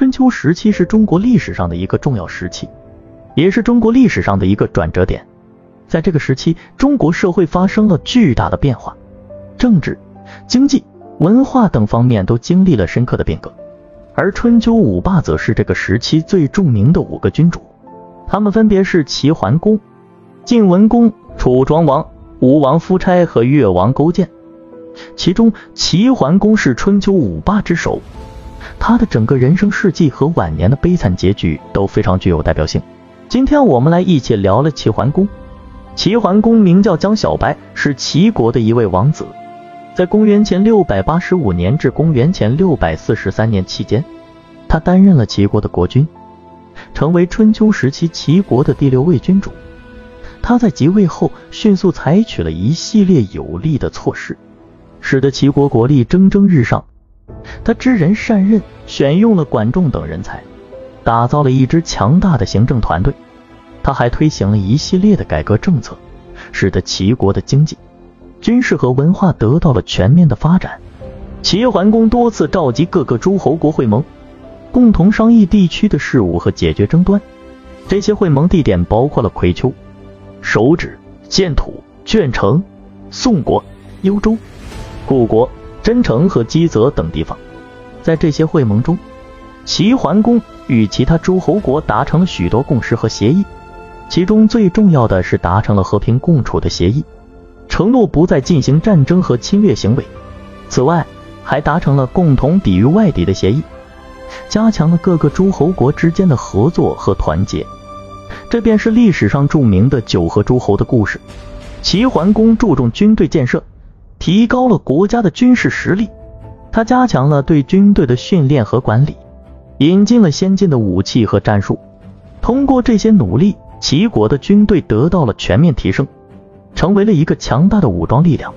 春秋时期是中国历史上的一个重要时期，也是中国历史上的一个转折点。在这个时期，中国社会发生了巨大的变化，政治、经济、文化等方面都经历了深刻的变革。而春秋五霸则是这个时期最著名的五个君主，他们分别是齐桓公、晋文公、楚庄王、吴王夫差和越王勾践。其中，齐桓公是春秋五霸之首。他的整个人生事迹和晚年的悲惨结局都非常具有代表性。今天我们来一起聊了齐桓公。齐桓公名叫姜小白，是齐国的一位王子。在公元前六百八十五年至公元前六百四十三年期间，他担任了齐国的国君，成为春秋时期齐国的第六位君主。他在即位后，迅速采取了一系列有力的措施，使得齐国国力蒸蒸日上。他知人善任，选用了管仲等人才，打造了一支强大的行政团队。他还推行了一系列的改革政策，使得齐国的经济、军事和文化得到了全面的发展。齐桓公多次召集各个诸侯国会盟，共同商议地区的事务和解决争端。这些会盟地点包括了葵丘、手指、建土、鄄城、宋国、幽州、故国。真城和基泽等地方，在这些会盟中，齐桓公与其他诸侯国达成了许多共识和协议，其中最重要的是达成了和平共处的协议，承诺不再进行战争和侵略行为。此外，还达成了共同抵御外敌的协议，加强了各个诸侯国之间的合作和团结。这便是历史上著名的九合诸侯的故事。齐桓公注重军队建设。提高了国家的军事实力，他加强了对军队的训练和管理，引进了先进的武器和战术。通过这些努力，齐国的军队得到了全面提升，成为了一个强大的武装力量。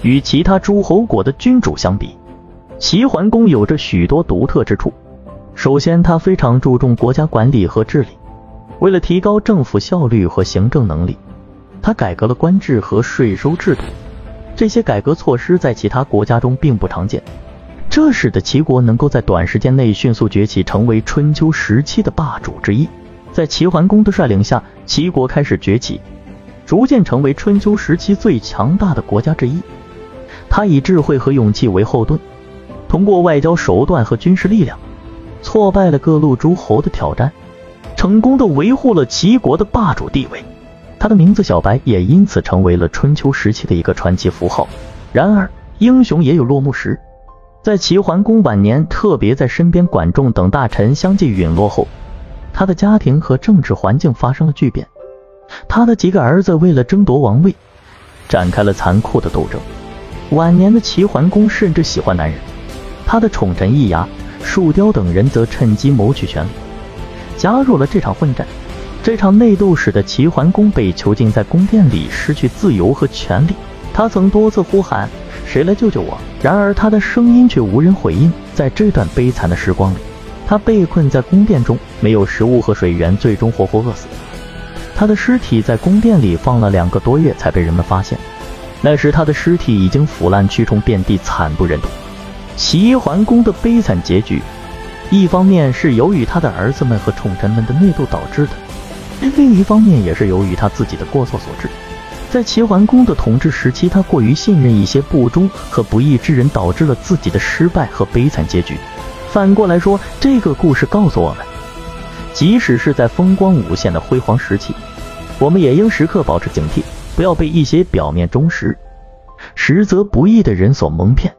与其他诸侯国的君主相比，齐桓公有着许多独特之处。首先，他非常注重国家管理和治理，为了提高政府效率和行政能力，他改革了官制和税收制度。这些改革措施在其他国家中并不常见，这使得齐国能够在短时间内迅速崛起，成为春秋时期的霸主之一。在齐桓公的率领下，齐国开始崛起，逐渐成为春秋时期最强大的国家之一。他以智慧和勇气为后盾，通过外交手段和军事力量，挫败了各路诸侯的挑战，成功的维护了齐国的霸主地位。他的名字小白也因此成为了春秋时期的一个传奇符号。然而，英雄也有落幕时。在齐桓公晚年，特别在身边管仲等大臣相继陨落后，他的家庭和政治环境发生了巨变。他的几个儿子为了争夺王位，展开了残酷的斗争。晚年的齐桓公甚至喜欢男人，他的宠臣易牙、树雕等人则趁机谋取权力，加入了这场混战。这场内斗使得齐桓公被囚禁在宫殿里，失去自由和权利。他曾多次呼喊：“谁来救救我？”然而他的声音却无人回应。在这段悲惨的时光里，他被困在宫殿中，没有食物和水源，最终活活饿死。他的尸体在宫殿里放了两个多月才被人们发现。那时他的尸体已经腐烂，蛆虫遍地，惨不忍睹。齐桓公的悲惨结局，一方面是由于他的儿子们和宠臣们的内斗导致的。另一方面，也是由于他自己的过错所致。在齐桓公的统治时期，他过于信任一些不忠和不义之人，导致了自己的失败和悲惨结局。反过来说，这个故事告诉我们，即使是在风光无限的辉煌时期，我们也应时刻保持警惕，不要被一些表面忠实、实则不义的人所蒙骗。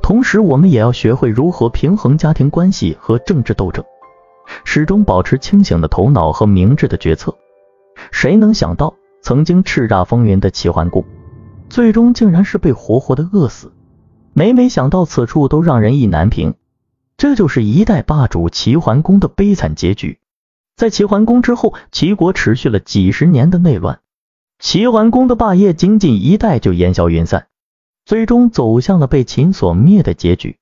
同时，我们也要学会如何平衡家庭关系和政治斗争。始终保持清醒的头脑和明智的决策。谁能想到，曾经叱咤风云的齐桓公，最终竟然是被活活的饿死？每每想到此处，都让人意难平。这就是一代霸主齐桓公的悲惨结局。在齐桓公之后，齐国持续了几十年的内乱，齐桓公的霸业仅仅一代就烟消云散，最终走向了被秦所灭的结局。